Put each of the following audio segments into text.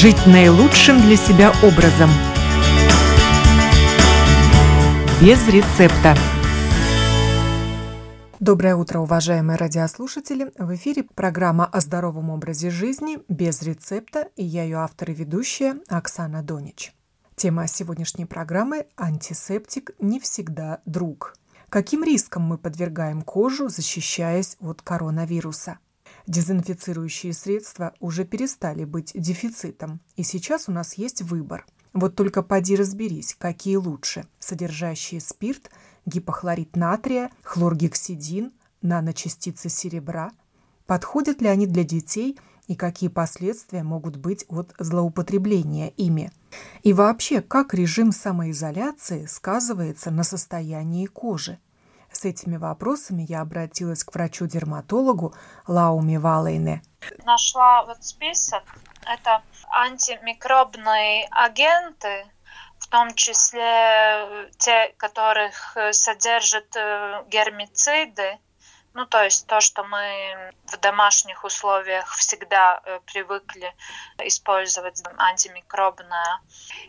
Жить наилучшим для себя образом. Без рецепта. Доброе утро, уважаемые радиослушатели! В эфире программа о здоровом образе жизни без рецепта, и я ее автор и ведущая Оксана Донич. Тема сегодняшней программы – антисептик не всегда друг. Каким риском мы подвергаем кожу, защищаясь от коронавируса – Дезинфицирующие средства уже перестали быть дефицитом, и сейчас у нас есть выбор. Вот только поди разберись, какие лучше, содержащие спирт, гипохлорид натрия, хлоргексидин, наночастицы серебра. Подходят ли они для детей и какие последствия могут быть от злоупотребления ими? И вообще, как режим самоизоляции сказывается на состоянии кожи? С этими вопросами я обратилась к врачу-дерматологу Лауме Валейне. Нашла вот список. Это антимикробные агенты, в том числе те, которых содержат э, гермициды, ну, то есть то, что мы в домашних условиях всегда э, привыкли использовать антимикробное.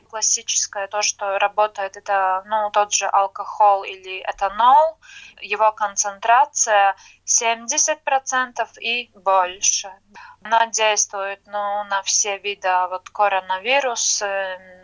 Классическое то, что работает, это ну, тот же алкоголь или этанол. Его концентрация 70% и больше. Она действует ну, на все виды вот, коронавирус,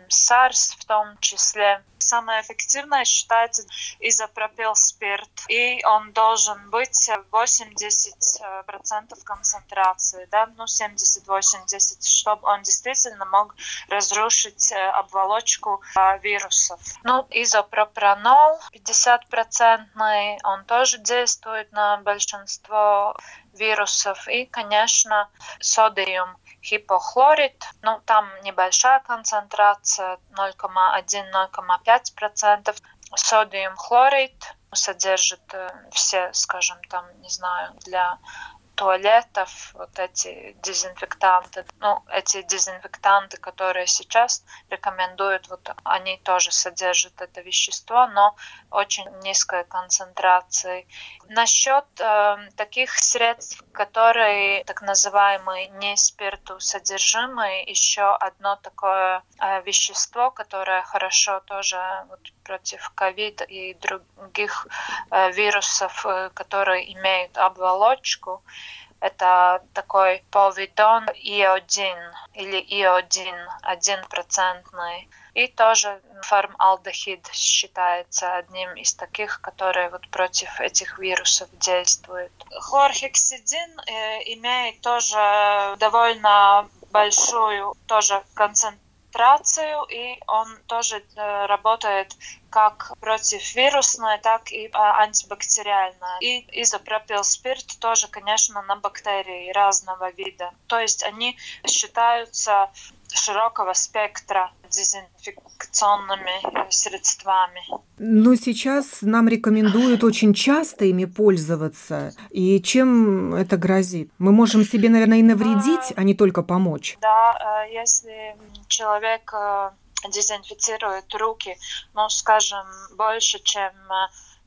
SARS в том числе. Самое эффективное считается изопропил спирт, и он должен быть 80% концентрации, да, ну 70-80, чтобы он действительно мог разрушить э, оболочку э, вирусов. Ну, изопропранол 50%, он тоже действует на большинство вирусов. И, конечно, содиум хипохлорид, ну там небольшая концентрация 0,1-0,5%. Содиум хлорид содержит э, все, скажем, там, не знаю, для туалетов, вот эти дезинфектанты, ну, эти дезинфектанты, которые сейчас рекомендуют, вот они тоже содержат это вещество, но очень низкой концентрации. Насчет э, таких средств, которые так называемые не спиртусодержимые, еще одно такое э, вещество, которое хорошо тоже вот, против ковида и других э, вирусов, э, которые имеют оболочку, это такой повидон И1 или И1, один процентный. И тоже формалдехид считается одним из таких, которые вот против этих вирусов действуют. Хлорхексидин э, имеет тоже довольно большую тоже концентрацию концентрацию, и он тоже э, работает как противовирусное, так и а, антибактериальное. И изопропилспирт тоже, конечно, на бактерии разного вида. То есть они считаются широкого спектра дезинфекционными средствами. Но сейчас нам рекомендуют очень часто ими пользоваться. И чем это грозит? Мы можем себе, наверное, и навредить, а, не только помочь. Да, э, если человек э, дезинфицирует руки, ну, скажем, больше, чем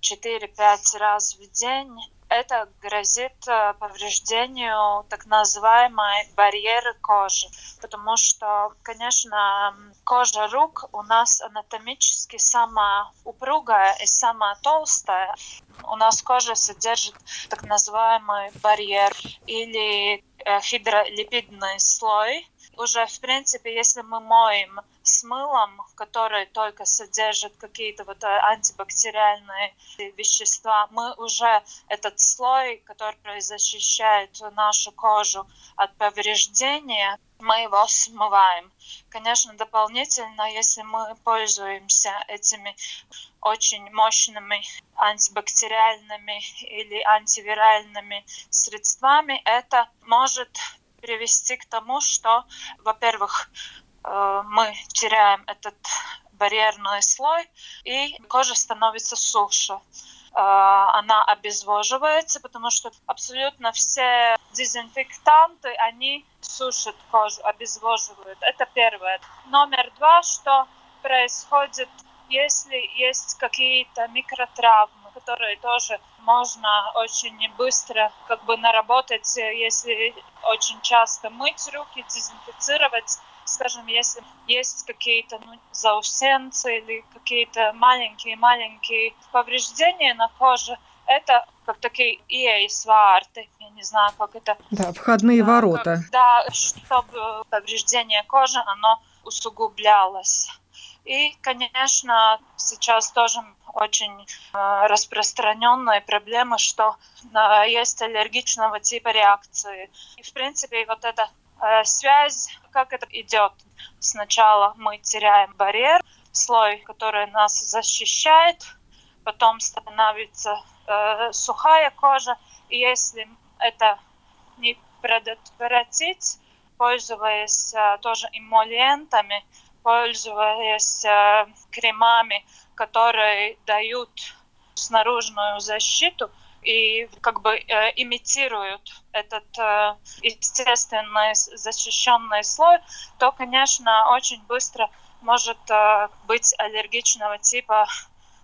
4-5 э, раз в день, это грозит э, повреждению так называемой барьеры кожи, потому что, конечно, кожа рук у нас анатомически самая упругая и самая толстая. У нас кожа содержит так называемый барьер или э, хидролипидный слой, уже, в принципе, если мы моем с мылом, который только содержит какие-то вот э, антибактериальные вещества, мы уже этот слой, который защищает нашу кожу от повреждения, мы его смываем. Конечно, дополнительно, если мы пользуемся этими очень мощными антибактериальными или антивиральными средствами, это может привести к тому, что, во-первых, э, мы теряем этот барьерный слой, и кожа становится суше. Э, она обезвоживается, потому что абсолютно все дезинфектанты, они сушат кожу, обезвоживают. Это первое. Номер два, что происходит, если есть какие-то микротравмы которые тоже можно очень быстро как бы наработать, если очень часто мыть руки, дезинфицировать. Скажем, если есть какие-то ну, заусенцы или какие-то маленькие-маленькие повреждения на коже, это как такие EAS варты, я не знаю, как это... Да, входные ворота. Как, да, чтобы повреждение кожи, оно усугублялось. И, конечно, сейчас тоже очень э, распространенная проблема, что э, есть аллергичного типа реакции. И, в принципе, вот эта э, связь, как это идет. Сначала мы теряем барьер, слой, который нас защищает, потом становится сухая кожа, и если это не предотвратить, пользуясь тоже эмолиентами, пользуясь э, кремами, которые дают снаружную защиту и как бы э, имитируют этот э, естественный защищенный слой, то, конечно, очень быстро может э, быть аллергичного типа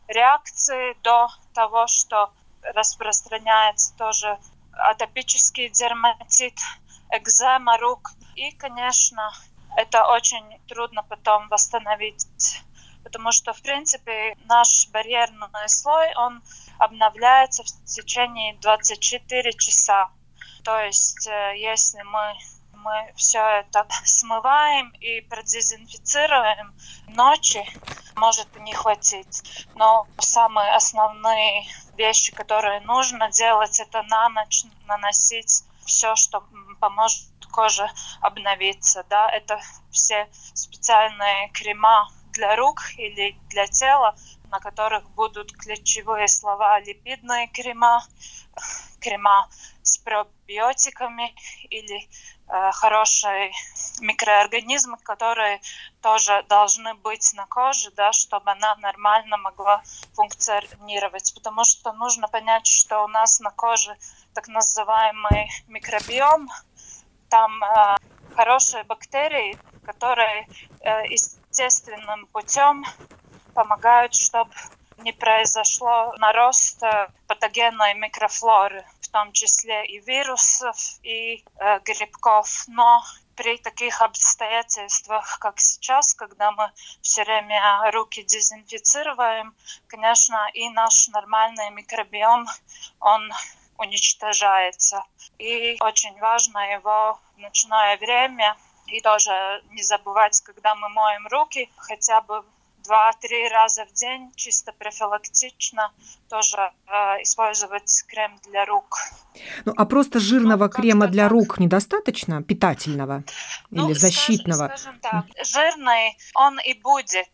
реакции до того, что распространяется тоже атопический дерматит, экзема рук. И, конечно, это очень трудно потом восстановить, потому что, в принципе, наш барьерный слой, он обновляется в течение 24 часа. То есть, э, если мы мы все это смываем и продезинфицируем ночи, может не хватить. Но самые основные вещи, которые нужно делать, это на ночь наносить все, что поможет коже обновиться. Да? Это все специальные крема для рук или для тела, на которых будут ключевые слова липидные крема, крема с пробиотиками или э, хорошие микроорганизмы, которые тоже должны быть на коже, да, чтобы она нормально могла функционировать. Потому что нужно понять, что у нас на коже так называемый микробиом, там э, хорошие бактерии, которые э, естественным путем помогают, чтобы не произошло нарост патогенной микрофлоры, в том числе и вирусов, и э, грибков. Но при таких обстоятельствах, как сейчас, когда мы все время руки дезинфицируем, конечно, и наш нормальный микробиом, он уничтожается. И очень важно его в ночное время и тоже не забывать, когда мы моем руки, хотя бы два-три раза в день, чисто профилактично, тоже э, использовать крем для рук. Ну, а просто жирного ну, крема для так. рук недостаточно, питательного ну, или защитного? Скажем, скажем так, жирный он и будет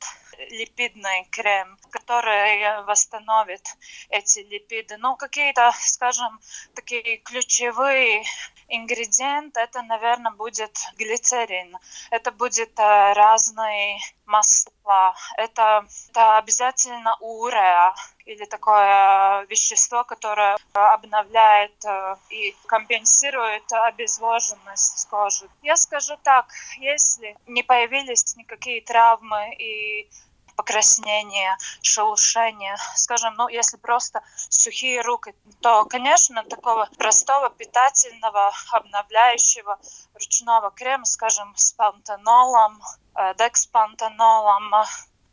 липидный крем, который восстановит эти липиды. Но какие-то, скажем, такие ключевые ингредиенты, это, наверное, будет глицерин. Это будет э, разные масла. Это, это обязательно уреа или такое вещество, которое обновляет э, и компенсирует обезвоженность кожи. Я скажу так, если не появились никакие травмы и покраснение, шелушение. Скажем, ну, если просто сухие руки, то, конечно, такого простого, питательного, обновляющего ручного крема, скажем, с пантенолом, э, декспантенолом, э,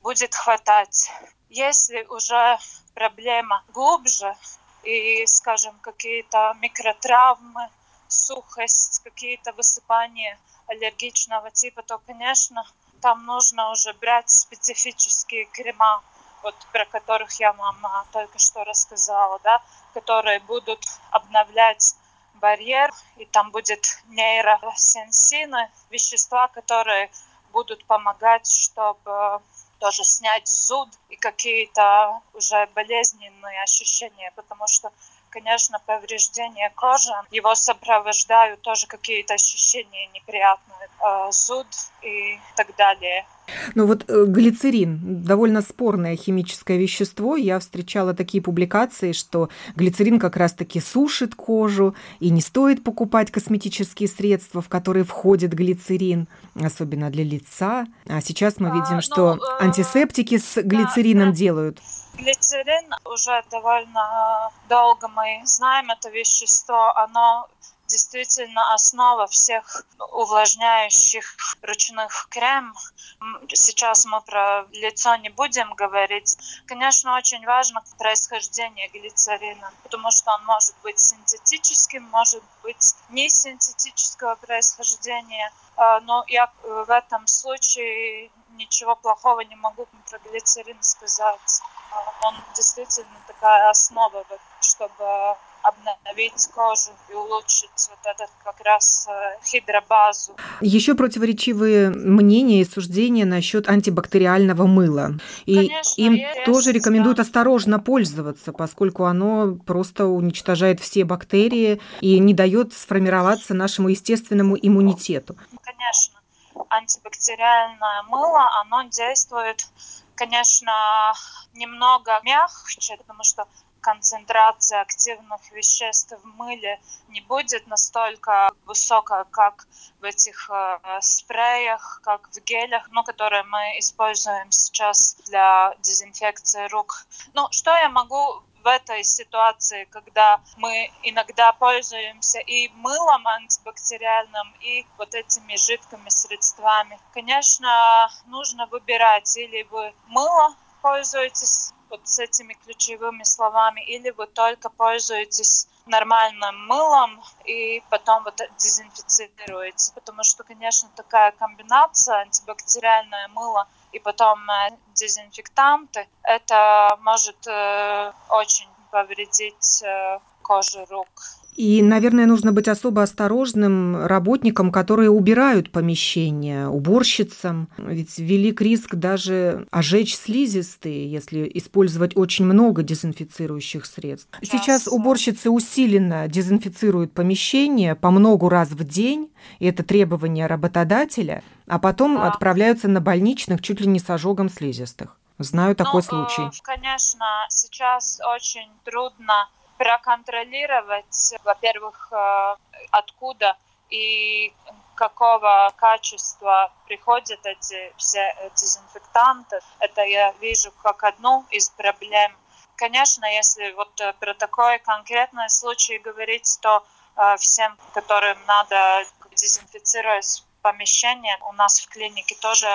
будет хватать. Если уже проблема глубже и, скажем, какие-то микротравмы, сухость, какие-то высыпания аллергичного типа, то, конечно, там нужно уже брать специфические крема, вот про которых я вам а, только что рассказала, да, которые будут обновлять барьер, и там будет нейросенсины, вещества, которые будут помогать, чтобы тоже снять зуд и какие-то уже болезненные ощущения, потому что конечно, повреждение кожи, его сопровождают тоже какие-то ощущения неприятные, э, зуд и так далее. Ну вот э, глицерин, довольно спорное химическое вещество. Я встречала такие публикации, что глицерин как раз-таки сушит кожу, и не стоит покупать косметические средства, в которые входит глицерин, особенно для лица. А сейчас мы видим, а, что ну, антисептики с глицерином да, делают. Глицерин уже довольно долго мы знаем это вещество. Оно действительно основа всех увлажняющих ручных крем. Сейчас мы про лицо не будем говорить. Конечно, очень важно происхождение глицерина, потому что он может быть синтетическим, может быть не синтетического происхождения. А, но я в этом случае ничего плохого не могу про глицерин сказать. А, он действительно такая основа, чтобы обновить кожу и улучшить вот этот как раз э, хидробазу. Еще противоречивые мнения и суждения насчет антибактериального мыла. И Конечно, им есть, тоже рекомендуют да. осторожно пользоваться, поскольку оно просто уничтожает все бактерии и не дает сформироваться нашему естественному иммунитету. Конечно. Антибактериальное мыло, оно действует, конечно, немного мягче, потому что концентрация активных веществ в мыле не будет настолько высокая, как в этих э, спреях, как в гелях, ну, которые мы используем сейчас для дезинфекции рук. Ну, что я могу в этой ситуации, когда мы иногда пользуемся и мылом антибактериальным, и вот этими жидкими средствами. Конечно, нужно выбирать, или вы мыло пользуетесь вот с этими ключевыми словами, или вы только пользуетесь нормальным мылом и потом вот дезинфицируете. Потому что, конечно, такая комбинация антибактериальное мыло и потом э, дезинфектанты, это может э, очень повредить э, кожу рук. И, наверное, нужно быть особо осторожным работникам, которые убирают помещение, уборщицам. Ведь велик риск даже ожечь слизистые, если использовать очень много дезинфицирующих средств. Сейчас уборщицы усиленно дезинфицируют помещение по много раз в день, и это требование работодателя, а потом да. отправляются на больничных чуть ли не с ожогом слизистых. Знаю такой ну, случай. Конечно, сейчас очень трудно проконтролировать, во-первых, э, откуда и какого качества приходят эти все дезинфектанты. Это я вижу как одну из проблем. Конечно, если вот э, про такой конкретный случай говорить, то э, всем, которым надо дезинфицировать помещение. У нас в клинике тоже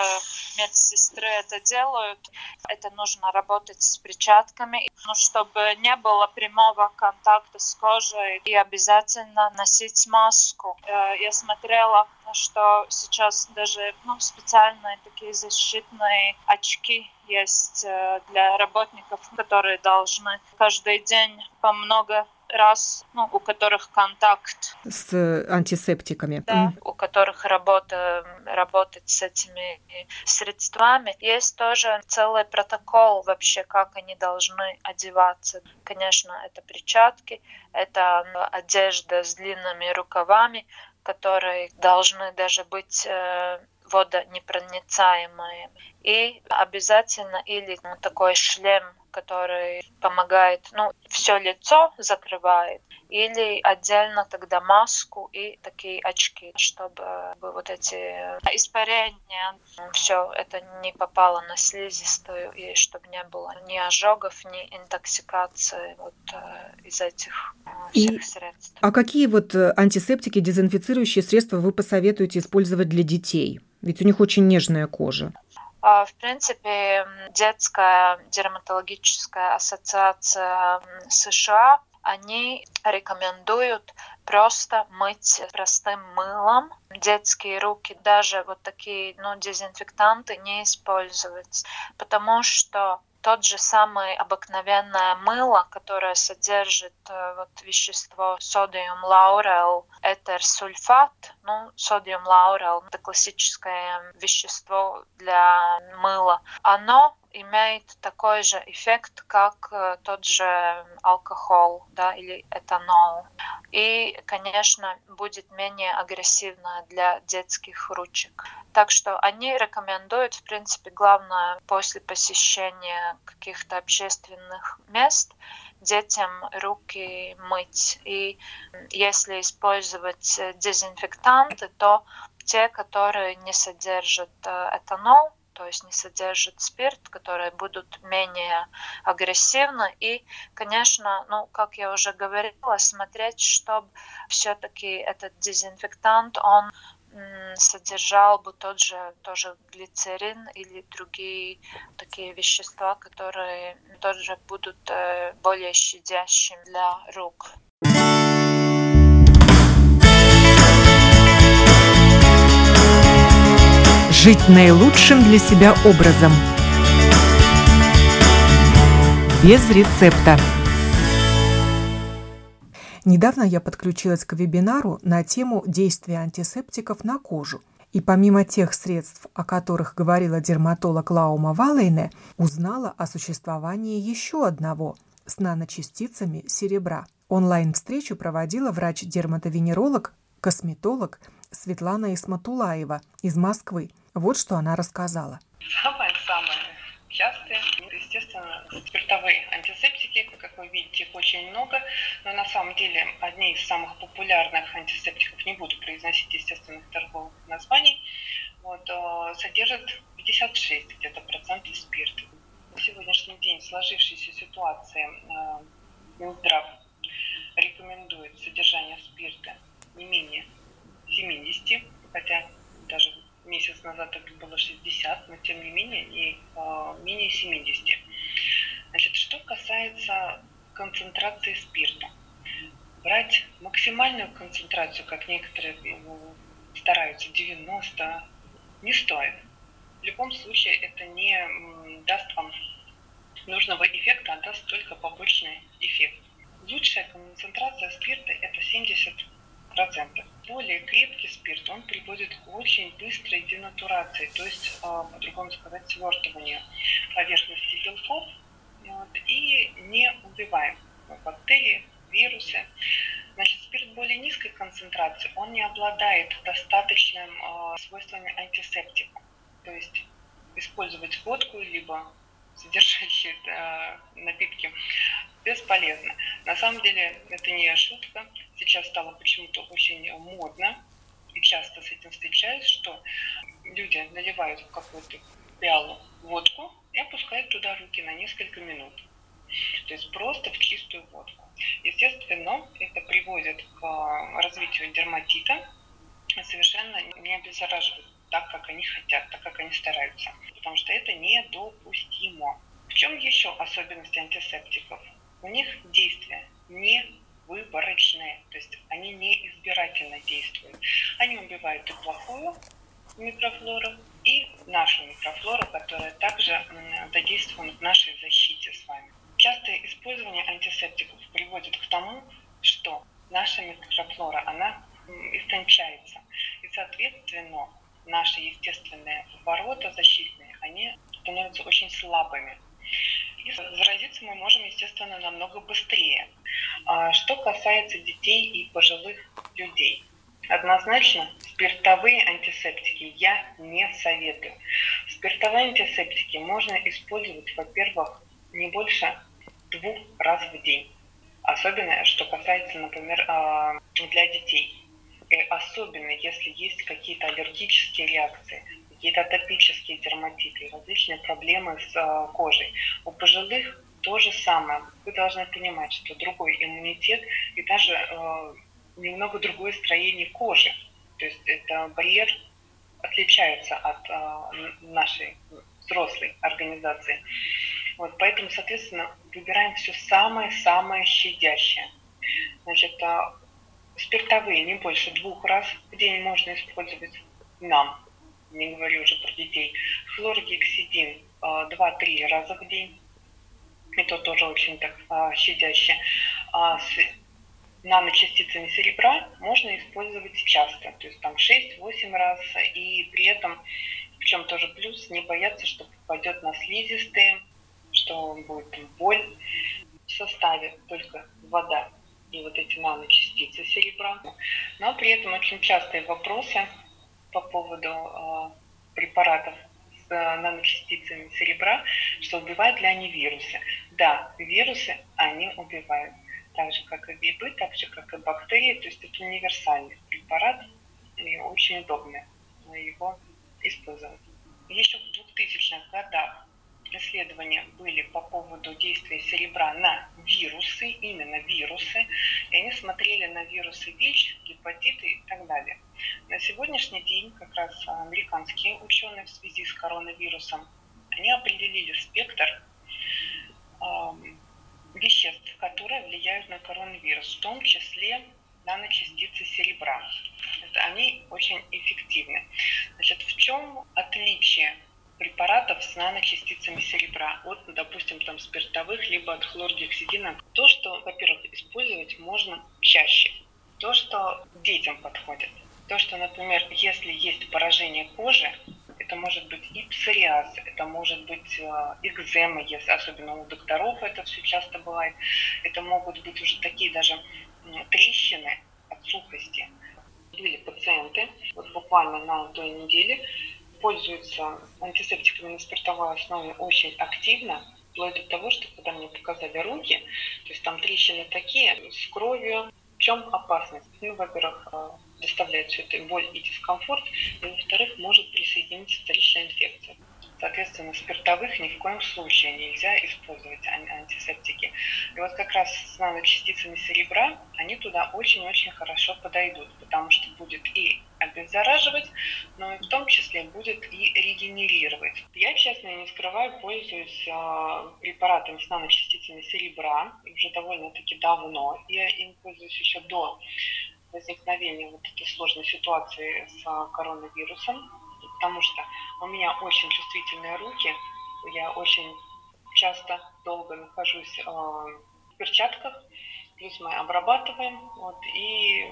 медсестры это делают. Это нужно работать с перчатками, ну, чтобы не было прямого контакта с кожей и обязательно носить маску. Э, я смотрела, что сейчас даже ну, специальные такие защитные очки есть э, для работников, которые должны каждый день по много раз, ну, у которых контакт. С э, антисептиками. Да, mm. у которых работа, работать с этими средствами. Есть тоже целый протокол вообще, как они должны одеваться. Конечно, это перчатки, это одежда с длинными рукавами, которые должны даже быть э, водонепроницаемые. И обязательно или ну, такой шлем который помогает, ну, все лицо закрывает, или отдельно тогда маску и такие очки, чтобы вот эти испарения, все это не попало на слизистую, и чтобы не было ни ожогов, ни интоксикации вот э, из этих э, всех и, средств. А какие вот э, антисептики, дезинфицирующие средства вы посоветуете использовать для детей? Ведь у них очень нежная кожа. А, в принципе, детская дерматологическая ассоциация США они рекомендуют просто мыть простым мылом детские руки, даже вот такие ну, дезинфектанты не использовать, потому что тот же самый обыкновенное мыло, которое содержит э, вот вещество содиум лаурел этер сульфат, ну, содиум лаурел это классическое вещество для мыла, оно имеет такой же эффект, как э, тот же алкоголь да, или этанол. И, конечно, будет менее агрессивно для детских ручек. Так что они рекомендуют, в принципе, главное после посещения каких-то общественных мест детям руки мыть. И если использовать дезинфектанты, то те, которые не содержат э, этанол, то есть не содержат спирт, которые будут менее агрессивны. И, конечно, ну, как я уже говорила, смотреть, чтобы все-таки этот дезинфектант, он содержал бы тот же тоже глицерин или другие такие вещества, которые тоже будут э, более щадящими для рук. Жить наилучшим для себя образом. Без рецепта. Недавно я подключилась к вебинару на тему действия антисептиков на кожу. И помимо тех средств, о которых говорила дерматолог Лаума Валейне, узнала о существовании еще одного с наночастицами серебра. Онлайн-встречу проводила врач-дерматовенеролог, косметолог Светлана Исматулаева из Москвы. Вот что она рассказала. Самое-самое частые, естественно, спиртовые антисептики, как вы видите, их очень много, но на самом деле одни из самых популярных антисептиков, не буду произносить естественных торговых названий, вот, э, содержат 56 где-то процентов спирта. На сегодняшний день сложившейся ситуации э, Минздрав рекомендует содержание спирта не менее 70, хотя даже месяц назад это было 60, но тем не менее и э, менее 70. Значит, что касается концентрации спирта. Брать максимальную концентрацию, как некоторые ну, стараются, 90, не стоит. В любом случае это не даст вам нужного эффекта, а даст только побочный эффект. Лучшая концентрация спирта это 70 процентов. Более крепкий спирт, он приводит к очень быстрой денатурации, то есть, а, по-другому сказать, свертыванию поверхности белков вот, и не убиваем бактерии, вирусы. Значит, спирт более низкой концентрации, он не обладает достаточным э, свойствами антисептика. То есть использовать водку либо содержащие э, напитки бесполезно. На самом деле это не шутка. Сейчас стало почему-то очень модно, и часто с этим встречаюсь, что люди наливают в какую-то пиалу водку и опускают туда руки на несколько минут. То есть просто в чистую водку. Естественно, это приводит к развитию дерматита, совершенно не обеззараживает так, как они хотят, так, как они стараются. Потому что это недопустимо. В чем еще особенность антисептиков? У них действия не выборочные, то есть они не избирательно действуют. Они убивают и плохую микрофлору, и нашу микрофлору, которая также задействована в нашей защите с вами. Частое использование антисептиков приводит к тому, что наша микрофлора, она истончается. И, соответственно, наши естественные ворота защитные, они становятся очень слабыми. И заразиться мы можем, естественно, намного быстрее. А что касается детей и пожилых людей. Однозначно спиртовые антисептики я не советую. Спиртовые антисептики можно использовать, во-первых, не больше двух раз в день. Особенно, что касается, например, а, для детей. И особенно, если есть какие-то аллергические реакции, какие-то атопические дерматиты, различные проблемы с а, кожей. У пожилых то же самое. Вы должны понимать, что другой иммунитет и даже э, немного другое строение кожи. То есть это барьер отличается от э, нашей взрослой организации. Вот, поэтому, соответственно, выбираем все самое-самое щадящее. Значит, э, спиртовые не больше двух раз в день можно использовать нам, не говорю уже про детей. Хлоргексидин 2-3 раза в день. Это тоже очень так а, щадяще. А с наночастицами серебра можно использовать часто, то есть там 6-8 раз, и при этом, в чем тоже плюс, не бояться, что попадет на слизистые, что будет боль. В составе только вода и вот эти наночастицы серебра. Но при этом очень частые вопросы по поводу э, препаратов с э, наночастицами серебра, что убивают ли они вирусы. Да, вирусы они убивают. Так же, как и грибы, так же, как и бактерии. То есть это универсальный препарат и очень удобно его использовать. Еще в 2000-х годах исследования были по поводу действия серебра на вирусы, именно вирусы, и они смотрели на вирусы ВИЧ, гепатиты и так далее. На сегодняшний день как раз американские ученые в связи с коронавирусом, они определили спектр э, веществ, которые влияют на коронавирус, в том числе наночастицы серебра. Они очень эффективны. Значит, в чем отличие препаратов с наночастицами серебра от, допустим, там, спиртовых, либо от хлоргексидина? То, что, во-первых, использовать можно чаще. То, что детям подходит. То, что, например, если есть поражение кожи, это может быть и псориаз, это может быть э, экзема, если, особенно у докторов это все часто бывает. Это могут быть уже такие даже трещины от сухости. Были пациенты, вот буквально на той неделе, пользуются антисептиками на спиртовой основе очень активно, вплоть до того, что когда мне показали руки, то есть там трещины такие, с кровью. В чем опасность? Ну, во-первых, э, доставляет все это боль и дискомфорт, и, во-вторых, может присоединиться вторичная инфекция. Соответственно, спиртовых ни в коем случае нельзя использовать антисептики. И вот как раз с наночастицами серебра они туда очень-очень хорошо подойдут, потому что будет и обеззараживать, но и в том числе будет и регенерировать. Я, честно, не скрываю, пользуюсь э, препаратом с наночастицами серебра уже довольно-таки давно. Я им пользуюсь еще до возникновения вот этой сложной ситуации с коронавирусом потому что у меня очень чувствительные руки, я очень часто долго нахожусь э, в перчатках, плюс мы обрабатываем, вот, и,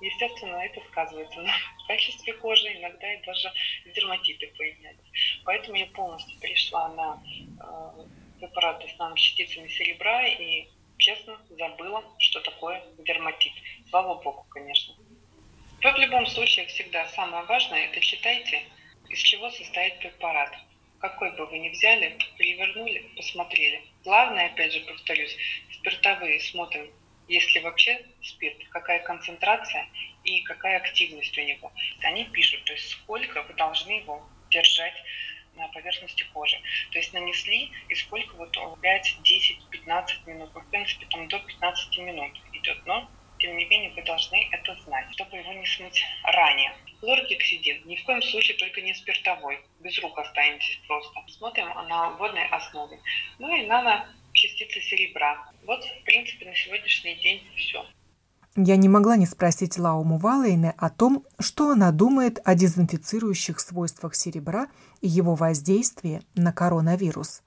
естественно, это сказывается на качестве кожи, иногда и даже дерматиты появляются. Поэтому я полностью перешла на э, препараты с наночастицами серебра и, честно, забыла, что такое дерматит. Слава богу, конечно. Вы в любом случае всегда самое важное – это читайте из чего состоит препарат. Какой бы вы ни взяли, перевернули, посмотрели. Главное, опять же повторюсь, спиртовые смотрим, есть ли вообще спирт, какая концентрация и какая активность у него. Они пишут, то есть сколько вы должны его держать на поверхности кожи. То есть нанесли и сколько вот 5, 10, 15 минут. Ну, в принципе, там до 15 минут идет. Но тем не менее, вы должны это знать, чтобы его не смыть ранее. Хлоргексидин ни в коем случае только не спиртовой. Без рук останетесь просто. Смотрим на водной основе. Ну и наночастицы серебра. Вот, в принципе, на сегодняшний день все. Я не могла не спросить Лауму Валейне о том, что она думает о дезинфицирующих свойствах серебра и его воздействии на коронавирус.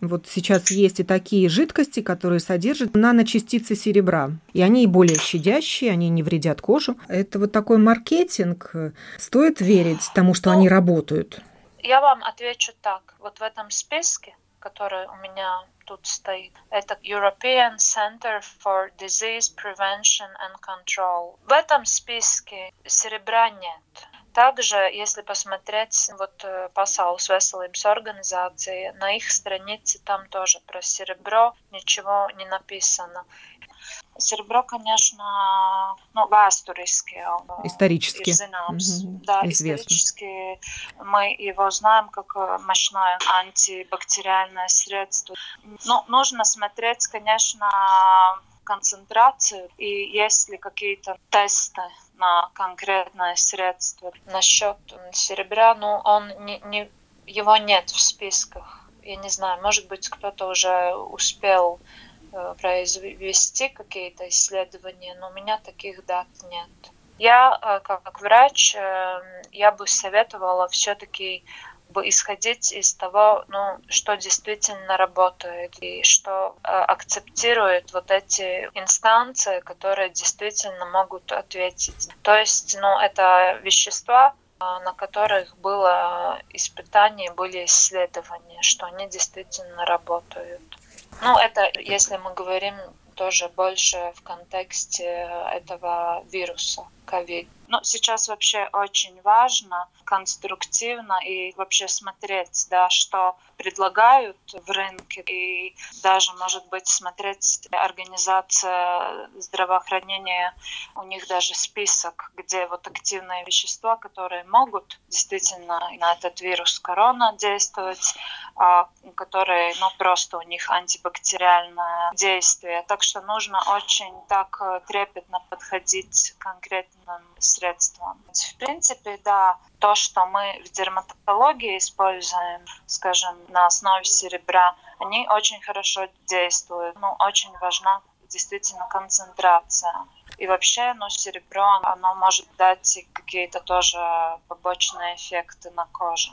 Вот сейчас есть и такие жидкости, которые содержат наночастицы серебра. И они более щадящие, они не вредят кожу. Это вот такой маркетинг. Стоит верить тому, что ну, они работают? Я вам отвечу так. Вот в этом списке, который у меня тут стоит, это European Center for Disease Prevention and Control. В этом списке серебра нет. Также, если посмотреть вот Pasaules veselības организации, на их странице там тоже про серебро ничего не написано. Серебро, конечно, ну, vēsturiski исторически. Zināms. Mm-hmm. Да, Известно. исторически мы его знаем как мощное антибактериальное средство. Но нужно смотреть, конечно, концентрацию и есть ли какие-то тесты на конкретное средство. Насчет серебра, ну, он не, не, его нет в списках. Я не знаю, может быть, кто-то уже успел э, произвести какие-то исследования, но у меня таких дат нет. Я, э, как врач, э, я бы советовала все-таки бы исходить из того, ну, что действительно работает и что э, акцептирует вот эти инстанции, которые действительно могут ответить. То есть, ну, это вещества, э, на которых было испытание, были исследования, что они действительно работают. Ну, это если мы говорим тоже больше в контексте этого вируса COVID. Ну, сейчас вообще очень важно конструктивно и вообще смотреть, да, что предлагают в рынке, и даже, может быть, смотреть организация здравоохранения, у них даже список, где вот активные вещества, которые могут действительно на этот вирус корона действовать, а которые, ну, просто у них антибактериальное действие. Так что нужно очень так э, трепетно подходить к конкретным средствам. В принципе, да, то, что мы в дерматологии используем, скажем, на основе серебра, они очень хорошо действуют. Ну, очень важна действительно концентрация. И вообще, ну, серебро, оно может дать какие-то тоже побочные эффекты на коже.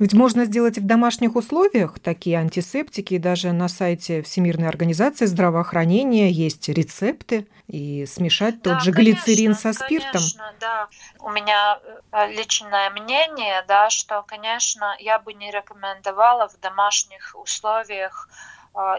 Ведь можно сделать в домашних условиях такие антисептики. Даже на сайте Всемирной организации здравоохранения есть рецепты. И смешать тот да, же конечно, глицерин со спиртом. Конечно, да. У меня э, личное мнение, да, что, конечно, я бы не рекомендовала в домашних условиях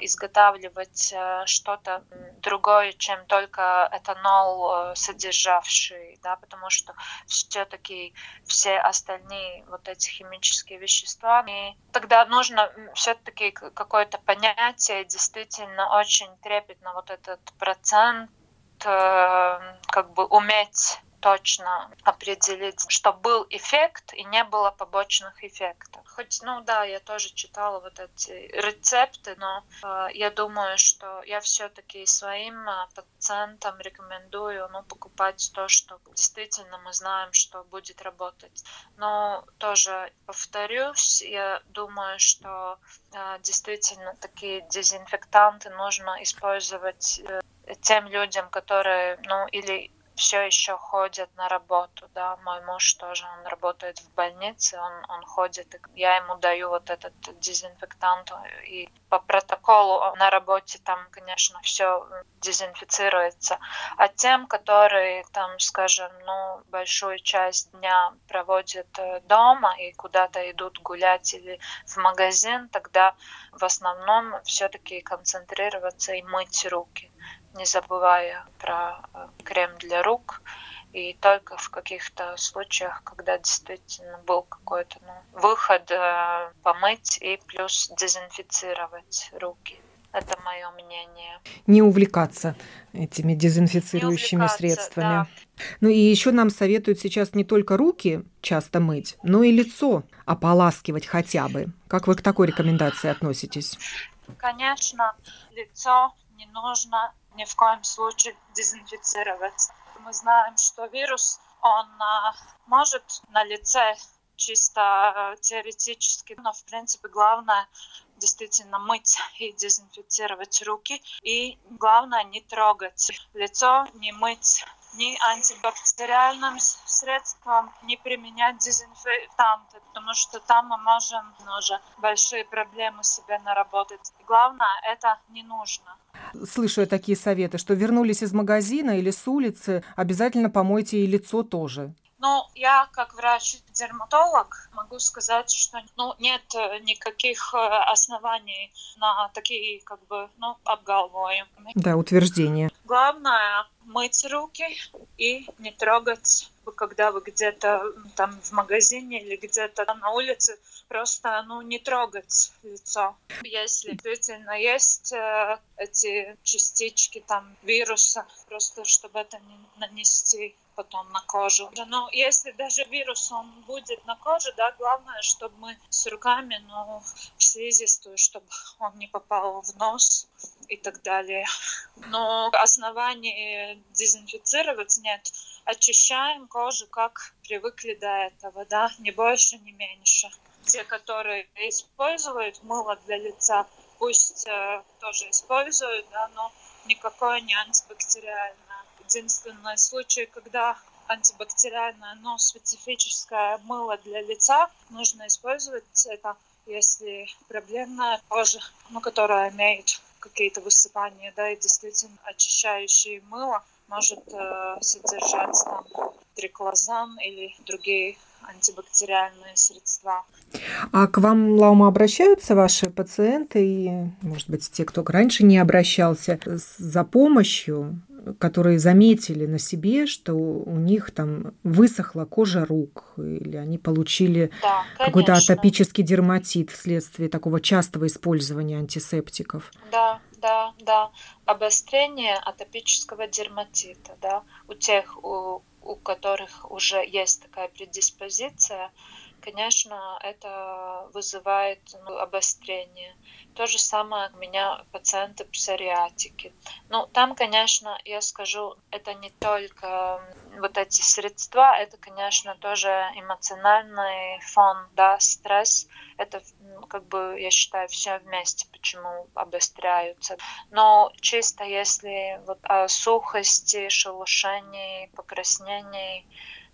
изготавливать э, что-то другое, чем только этанол э, содержавший, да, потому что все-таки все остальные вот эти химические вещества, и тогда нужно все-таки какое-то понятие действительно очень трепетно вот этот процент как бы уметь точно определить, что был эффект и не было побочных эффектов. Хоть, ну да, я тоже читала вот эти рецепты, но э, я думаю, что я все-таки своим э, пациентам рекомендую ну, покупать то, что действительно мы знаем, что будет работать. Но тоже повторюсь, я думаю, что э, действительно такие дезинфектанты нужно использовать э, тем людям, которые, ну, или все еще ходят на работу, да, мой муж тоже, он работает в больнице, он, он ходит, я ему даю вот этот дезинфектант, и по протоколу на работе там, конечно, все дезинфицируется, а тем, которые там, скажем, ну, большую часть дня проводят э, дома и куда-то идут гулять или в магазин, тогда в основном все-таки концентрироваться и мыть руки не забывая про э, крем для рук. И только в каких-то случаях, когда действительно был какой-то ну, выход, э, помыть и плюс дезинфицировать руки. Это мое мнение. Не увлекаться этими дезинфицирующими Не средствами. Да. Ну и еще нам советуют сейчас не только руки часто мыть, но и лицо ополаскивать хотя бы. Как вы к такой рекомендации относитесь? Конечно, лицо не нужно ни в коем случае дезинфицировать. Мы знаем, что вирус, он а, может на лице чисто а, теоретически, но в принципе главное действительно мыть и дезинфицировать руки. И главное не трогать лицо, не мыть ни антибактериальным средством, не применять дезинфектанты, потому что там мы можем уже большие проблемы себе наработать. Главное, это не нужно. Слышу я такие советы, что вернулись из магазина или с улицы, обязательно помойте и лицо тоже. Ну, я как врач-дерматолог могу сказать, что ну, нет э, никаких э, оснований на такие как бы ну, обгалвоемые. Да, утверждения. Главное мыть руки и не трогать когда вы где-то там в магазине или где-то на улице, просто ну, не трогать лицо. Если действительно есть э, эти частички там вируса, просто чтобы это не нанести потом на кожу. Но если даже вирус он будет на коже, да, главное, чтобы мы с руками, ну, в слизистую, чтобы он не попал в нос и так далее. Но оснований дезинфицировать нет. Очищаем кожу, как привыкли до этого, да, не больше, не меньше. Те, которые используют мыло для лица, пусть э, тоже используют, да, но никакое не антибактериальное. Единственный случай, когда антибактериальное, но специфическое мыло для лица нужно использовать, это если проблемная кожа, ну, которая имеет какие-то высыпания, да, и действительно очищающее мыло может э, содержать там триклозан или другие антибактериальные средства. А к вам, Лаума, обращаются ваши пациенты и, может быть, те, кто раньше не обращался, за помощью которые заметили на себе, что у них там высохла кожа рук, или они получили да, какой-то атопический дерматит вследствие такого частого использования антисептиков. Да, да, да. Обострение атопического дерматита, да, у тех, у, у которых уже есть такая предиспозиция, конечно, это вызывает ну, обострение. То же самое у меня пациенты псориатики. Ну, там, конечно, я скажу, это не только вот эти средства, это, конечно, тоже эмоциональный фон, да, стресс. Это, как бы, я считаю, все вместе, почему обостряются. Но чисто если вот о сухости, шелушении, покраснении,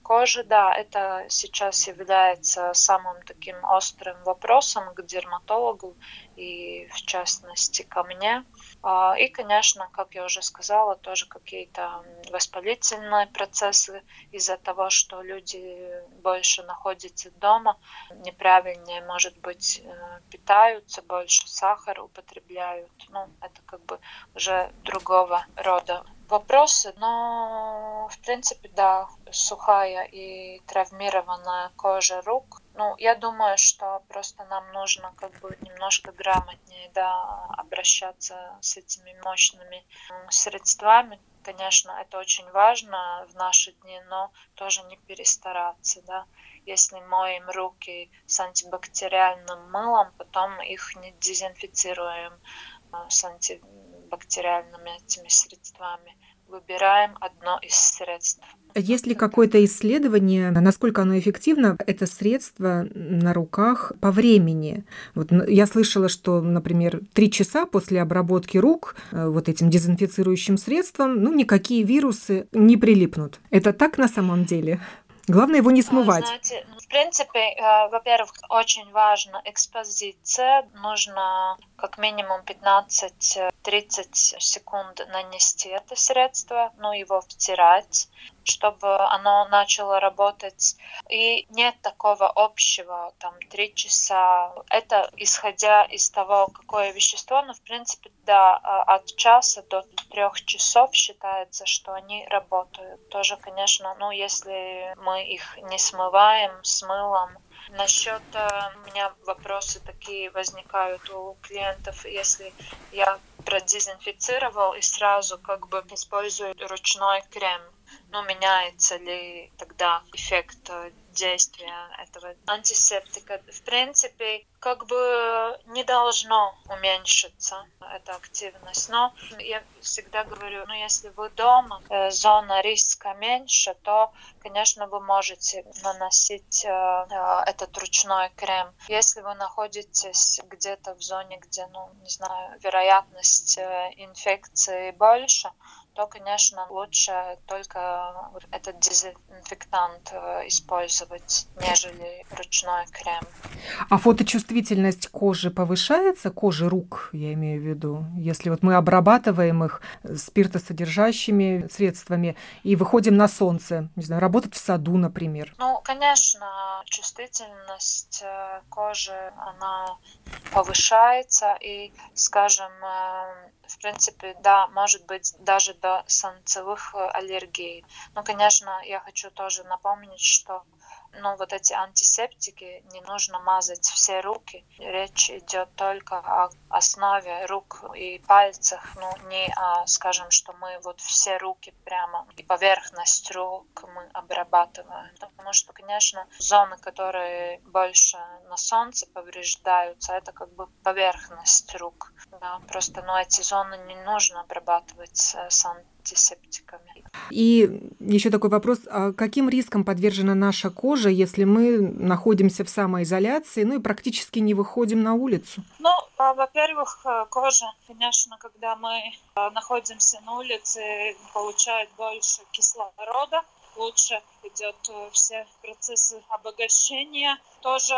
кожи, да, это сейчас является самым таким острым вопросом к дерматологу и в частности ко мне. А, и, конечно, как я уже сказала, тоже какие-то воспалительные процессы из-за того, что люди больше находятся дома, неправильнее, может быть, э, питаются, больше сахара употребляют. Ну, это как бы уже другого рода вопросы, но в принципе, да, сухая и травмированная кожа рук. Ну, я думаю, что просто нам нужно как бы немножко грамотнее, да, обращаться с этими мощными средствами. Конечно, это очень важно в наши дни, но тоже не перестараться, да. Если моем руки с антибактериальным мылом, потом их не дезинфицируем а, с антибактериальными этими средствами выбираем одно из средств. Есть ли какое-то исследование, насколько оно эффективно, это средство на руках по времени? Вот я слышала, что, например, три часа после обработки рук э, вот этим дезинфицирующим средством, ну, никакие вирусы не прилипнут. Это так на самом деле? Главное его не смывать. Знаете, в принципе, э, во-первых, очень важна экспозиция. Нужно как минимум 15-30 секунд нанести это средство, ну, его втирать чтобы оно начало работать. И нет такого общего, там, три часа. Это исходя из того, какое вещество, но, в принципе, да, а, от часа до трех часов считается, что они работают. Тоже, конечно, ну, если мы их не смываем с мылом, Насчет э, у меня вопросы такие возникают у клиентов, если я продезинфицировал и сразу как бы использую ручной крем ну, меняется ли тогда эффект э, действия этого антисептика. В принципе, как бы не должно уменьшиться эта активность. Но я всегда говорю, ну, если вы дома, э, зона риска меньше, то, конечно, вы можете наносить э, этот ручной крем. Если вы находитесь где-то в зоне, где, ну, не знаю, вероятность инфекции больше, то, конечно, лучше только этот дезинфектант э, использовать, нежели ручной крем. А фоточувствительность кожи повышается, кожи рук, я имею в виду, если вот мы обрабатываем их спиртосодержащими средствами и выходим на солнце, не знаю, работать в саду, например? Ну, конечно, чувствительность э, кожи, она повышается, и, скажем, э, в принципе, да, может быть, даже до солнцевых э, аллергий. Но, конечно, я хочу тоже напомнить, что ну, вот эти антисептики не нужно мазать все руки. Речь идет только о основе рук и пальцах, ну, не о, скажем, что мы вот все руки прямо и поверхность рук мы обрабатываем. Потому что, конечно, зоны, которые больше на солнце повреждаются, это как бы поверхность рук. Да, просто, ну, эти зоны не нужно обрабатывать с антисептиками. И еще такой вопрос, а каким риском подвержена наша кожа, если мы находимся в самоизоляции, ну и практически не выходим на улицу? Ну, а, во-первых, э, кожа, конечно, когда мы э, находимся на улице, получает больше кислорода, лучше идет э, все процессы обогащения. Тоже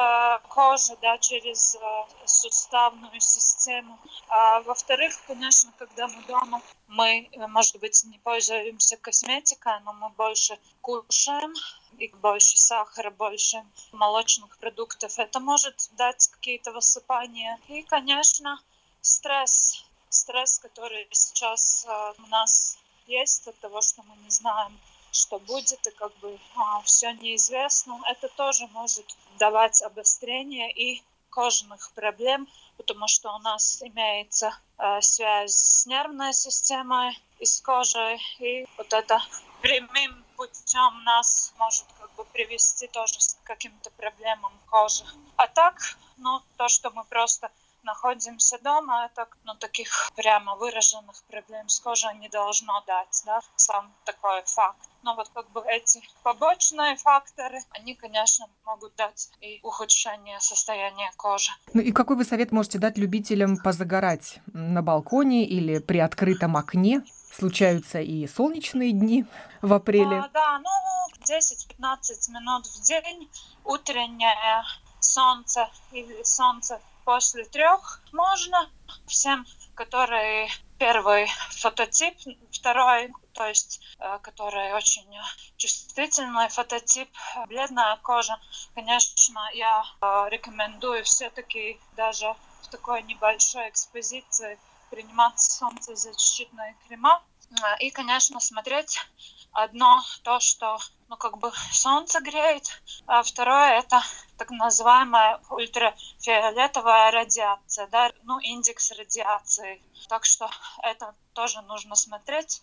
кожа да, через э, суставную систему. А во-вторых, конечно, когда мы дома, мы, э, может быть, не пользуемся косметикой, но мы больше кушаем, и больше сахара, больше молочных продуктов. Это может дать какие-то высыпания. И, конечно, стресс. Стресс, который сейчас у нас есть от того, что мы не знаем, что будет, и как бы а, все неизвестно. Это тоже может давать обострение и кожных проблем, потому что у нас имеется э, связь с нервной системой и с кожей, и вот это прямым путем нас может как бы привести тоже к каким-то проблемам кожи. А так, ну, то, что мы просто находимся дома, это ну, таких прямо выраженных проблем с кожей не должно дать, да, сам такой факт. Но вот как бы эти побочные факторы, они, конечно, могут дать и ухудшение состояния кожи. Ну и какой вы совет можете дать любителям позагорать на балконе или при открытом окне? Случаются и солнечные дни в апреле. А, да, ну 10-15 минут в день утреннее солнце или солнце после трех можно. Всем, которые первый фототип, второй, то есть э, который очень чувствительный фототип, бледная кожа. Конечно, я э, рекомендую все-таки даже в такой небольшой экспозиции принимать солнцезащитные крема. Э, и, конечно, смотреть одно то, что ну, как бы солнце греет, а второе это так называемая ультрафиолетовая радиация, да, ну, индекс радиации. Так что это тоже нужно смотреть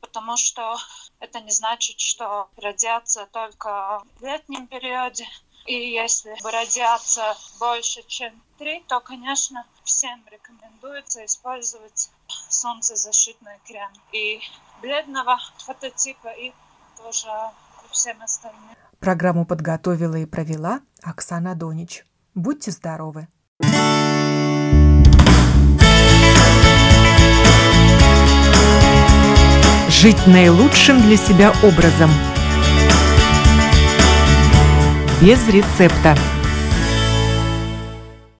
потому что это не значит, что радиация только в летнем периоде. И если радиация больше, чем 3, то, конечно, всем рекомендуется использовать солнцезащитный крем и бледного фототипа, и тоже всем остальным. Программу подготовила и провела Оксана Донич. Будьте здоровы! Жить наилучшим для себя образом. Без рецепта.